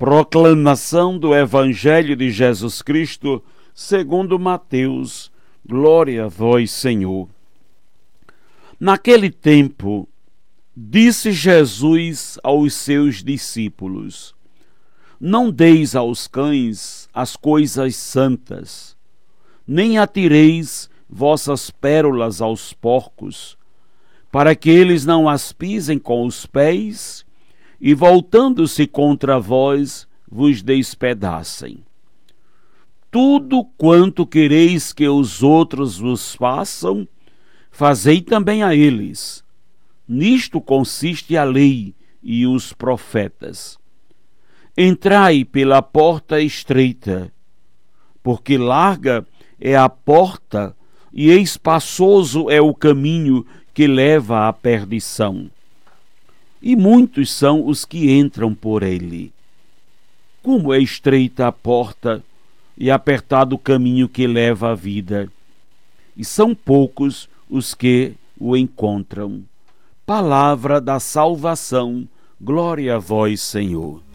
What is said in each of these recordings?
Proclamação do Evangelho de Jesus Cristo, segundo Mateus. Glória a vós, Senhor. Naquele tempo, disse Jesus aos seus discípulos: Não deis aos cães as coisas santas, nem atireis vossas pérolas aos porcos para que eles não as pisem com os pés e, voltando-se contra vós, vos despedacem. Tudo quanto quereis que os outros vos façam, fazei também a eles. Nisto consiste a lei e os profetas. Entrai pela porta estreita, porque larga é a porta e espaçoso é o caminho que leva à perdição. E muitos são os que entram por ele. Como é estreita a porta e apertado o caminho que leva à vida, e são poucos os que o encontram. Palavra da salvação, glória a vós, Senhor.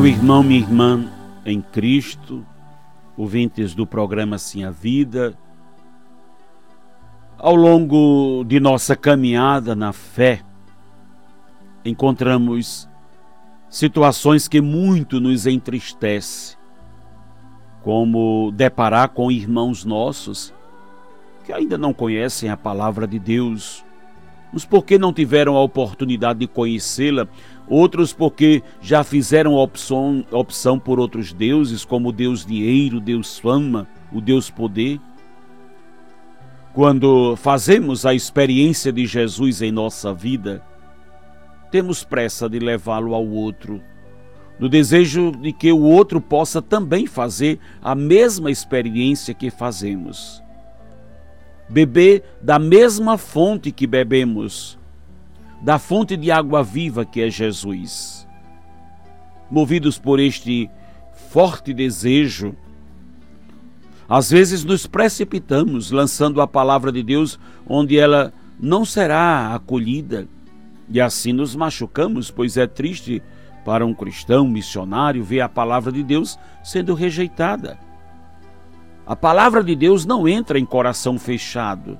Meu irmão, minha irmã em Cristo, ouvintes do programa Sim a Vida, ao longo de nossa caminhada na fé, encontramos situações que muito nos entristece, como deparar com irmãos nossos que ainda não conhecem a palavra de Deus, uns porque não tiveram a oportunidade de conhecê-la outros porque já fizeram opção, opção por outros deuses, como o Deus dinheiro, o Deus fama, o Deus poder. Quando fazemos a experiência de Jesus em nossa vida, temos pressa de levá-lo ao outro, no desejo de que o outro possa também fazer a mesma experiência que fazemos. Beber da mesma fonte que bebemos, da fonte de água viva que é Jesus. Movidos por este forte desejo, às vezes nos precipitamos lançando a palavra de Deus onde ela não será acolhida, e assim nos machucamos, pois é triste para um cristão missionário ver a palavra de Deus sendo rejeitada. A palavra de Deus não entra em coração fechado.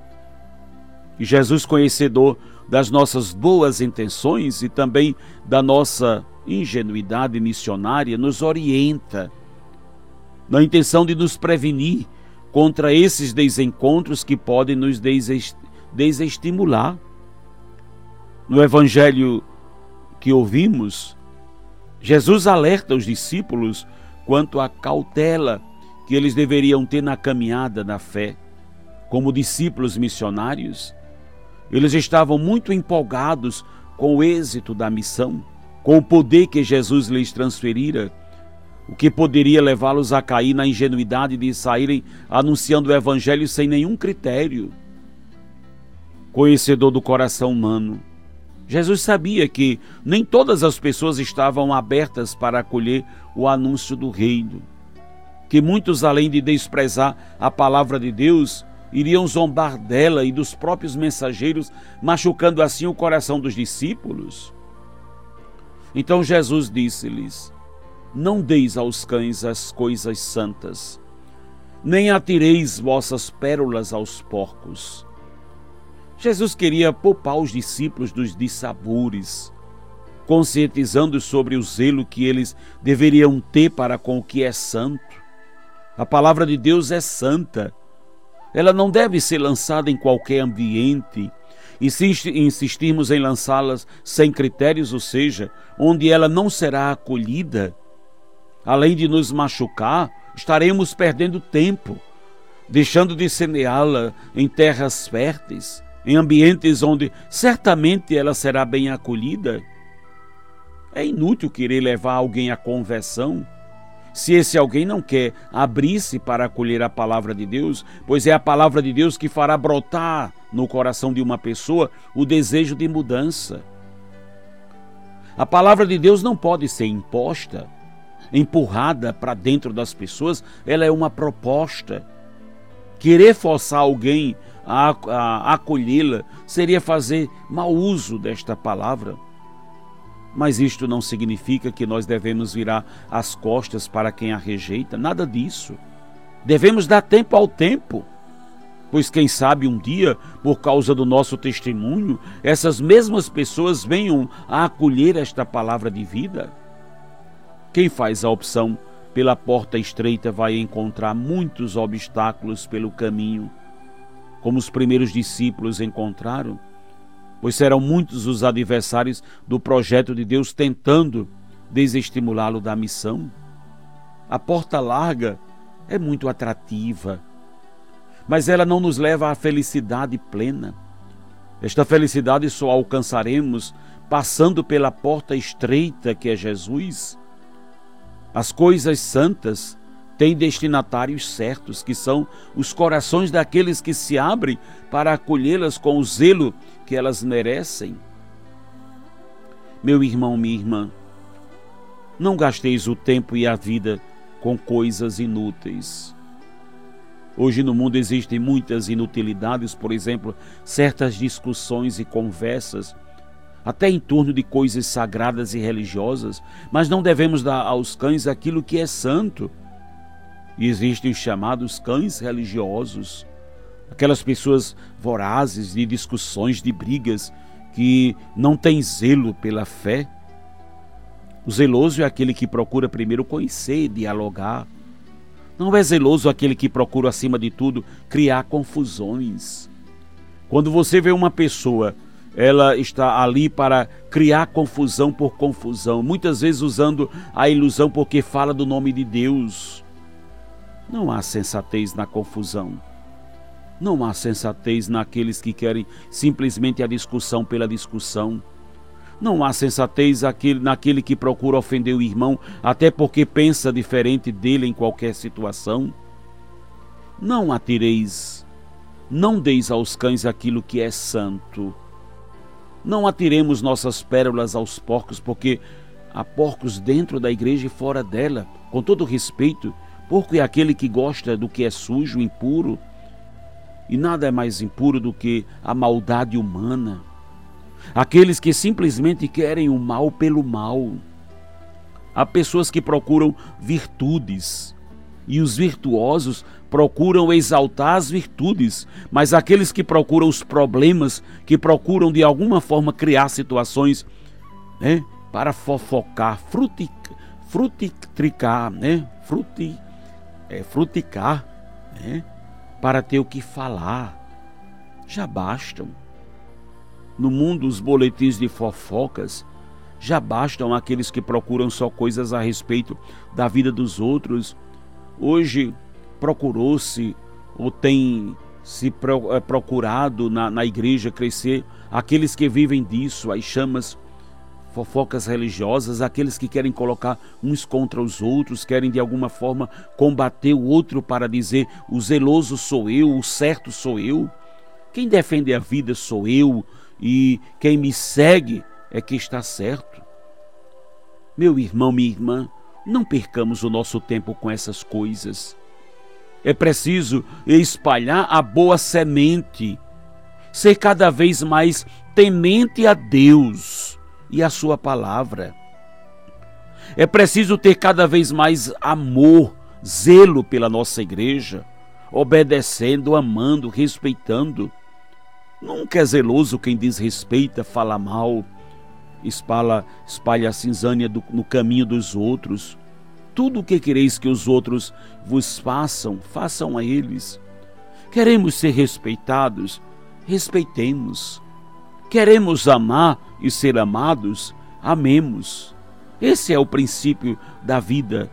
E Jesus, conhecedor das nossas boas intenções e também da nossa ingenuidade missionária, nos orienta na intenção de nos prevenir contra esses desencontros que podem nos desestimular. No evangelho que ouvimos, Jesus alerta os discípulos quanto à cautela que eles deveriam ter na caminhada da fé. Como discípulos missionários, eles estavam muito empolgados com o êxito da missão, com o poder que Jesus lhes transferira, o que poderia levá-los a cair na ingenuidade de saírem anunciando o Evangelho sem nenhum critério. Conhecedor do coração humano, Jesus sabia que nem todas as pessoas estavam abertas para acolher o anúncio do reino, que muitos, além de desprezar a palavra de Deus, iriam zombar dela e dos próprios mensageiros, machucando assim o coração dos discípulos? Então Jesus disse-lhes: Não deis aos cães as coisas santas, nem atireis vossas pérolas aos porcos. Jesus queria poupar os discípulos dos dissabores, conscientizando sobre o zelo que eles deveriam ter para com o que é santo. A palavra de Deus é santa ela não deve ser lançada em qualquer ambiente. E se insistirmos em lançá-las sem critérios, ou seja, onde ela não será acolhida, além de nos machucar, estaremos perdendo tempo, deixando de semeá-la em terras férteis, em ambientes onde certamente ela será bem acolhida. É inútil querer levar alguém à conversão se esse alguém não quer abrir-se para acolher a palavra de Deus, pois é a palavra de Deus que fará brotar no coração de uma pessoa o desejo de mudança. A palavra de Deus não pode ser imposta, empurrada para dentro das pessoas, ela é uma proposta. Querer forçar alguém a, acolhê-la seria fazer mau uso desta palavra. Mas isto não significa que nós devemos virar as costas para quem a rejeita, nada disso. Devemos dar tempo ao tempo, pois quem sabe um dia, por causa do nosso testemunho, essas mesmas pessoas venham a acolher esta palavra de vida. Quem faz a opção pela porta estreita vai encontrar muitos obstáculos pelo caminho, como os primeiros discípulos encontraram pois serão muitos os adversários do projeto de Deus tentando desestimulá-lo da missão. A porta larga é muito atrativa, mas ela não nos leva à felicidade plena. Esta felicidade só alcançaremos passando pela porta estreita que é Jesus. As coisas santas têm destinatários certos, que são os corações daqueles que se abrem para acolhê-las com o zelo que elas merecem. Meu irmão, minha irmã, não gasteis o tempo e a vida com coisas inúteis. Hoje no mundo existem muitas inutilidades, por exemplo, certas discussões e conversas, até em torno de coisas sagradas e religiosas, mas não devemos dar aos cães aquilo que é santo e existem os chamados cães religiosos, aquelas pessoas vorazes de discussões, de brigas, que não têm zelo pela fé. O zeloso é aquele que procura primeiro conhecer, dialogar. Não é zeloso aquele que procura, acima de tudo, criar confusões. Quando você vê uma pessoa, ela está ali para criar confusão por confusão, muitas vezes usando a ilusão porque fala do nome de Deus. Não há sensatez na confusão. Não há sensatez naqueles que querem simplesmente a discussão pela discussão. Não há sensatez naquele que procura ofender o irmão, até porque pensa diferente dele em qualquer situação. Não atireis, não deis aos cães aquilo que é santo. Não atiremos nossas pérolas aos porcos, porque há porcos dentro da igreja e fora dela. Com todo respeito, Porco é aquele que gosta do que é sujo, impuro. E nada é mais impuro do que a maldade humana. Aqueles que simplesmente querem o mal pelo mal. Há pessoas que procuram virtudes, e os virtuosos procuram exaltar as virtudes, mas aqueles que procuram os problemas, que procuram de alguma forma criar situações né, para fofocar, frutic, frutitricar, né, fruti, é, fruticar, né? para ter o que falar. Já bastam. No mundo, os boletins de fofocas já bastam aqueles que procuram só coisas a respeito da vida dos outros. Hoje procurou-se ou tem se é, procurado na, na igreja crescer aqueles que vivem disso, as chamas fofocas religiosas, aqueles que querem colocar uns contra os outros, querem de alguma forma combater o outro para dizer o zeloso sou eu, o certo sou eu. Quem defende a vida sou eu e quem me segue é que está certo. Meu irmão, minha irmã, não percamos o nosso tempo com essas coisas. É preciso espalhar a boa semente, ser cada vez mais temente a Deus e a Sua palavra. É preciso ter cada vez mais amor, zelo pela nossa igreja, obedecendo, amando, respeitando. Nunca é zeloso quem desrespeita, fala mal, espalha, espalha a cinzânia do, no caminho dos outros. Tudo o que quereis que os outros vos façam, façam a eles. Queremos ser respeitados, respeitemos. Queremos amar e ser amados, amemos. Esse é o princípio da vida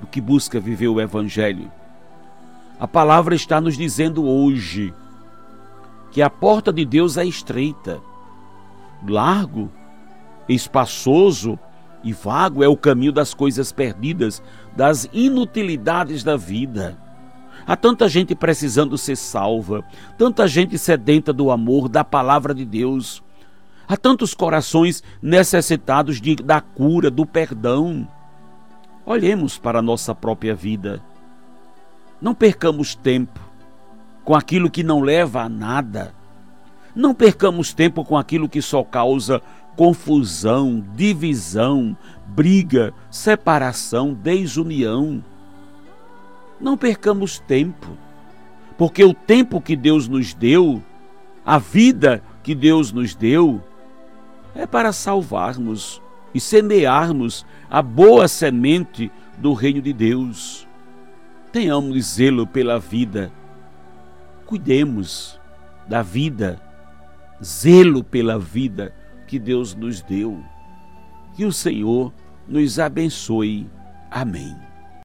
do que busca viver o Evangelho. A palavra está nos dizendo hoje que a porta de Deus é estreita, largo, espaçoso e vago é o caminho das coisas perdidas, das inutilidades da vida. Há tanta gente precisando ser salva, tanta gente sedenta do amor, da palavra de Deus. Há tantos corações necessitados de, da cura, do perdão. Olhemos para a nossa própria vida. Não percamos tempo com aquilo que não leva a nada. Não percamos tempo com aquilo que só causa confusão, divisão, briga, separação, desunião. Não percamos tempo, porque o tempo que Deus nos deu, a vida que Deus nos deu, é para salvarmos e semearmos a boa semente do reino de Deus. Tenhamos zelo pela vida, cuidemos da vida, zelo pela vida que Deus nos deu. Que o Senhor nos abençoe. Amém.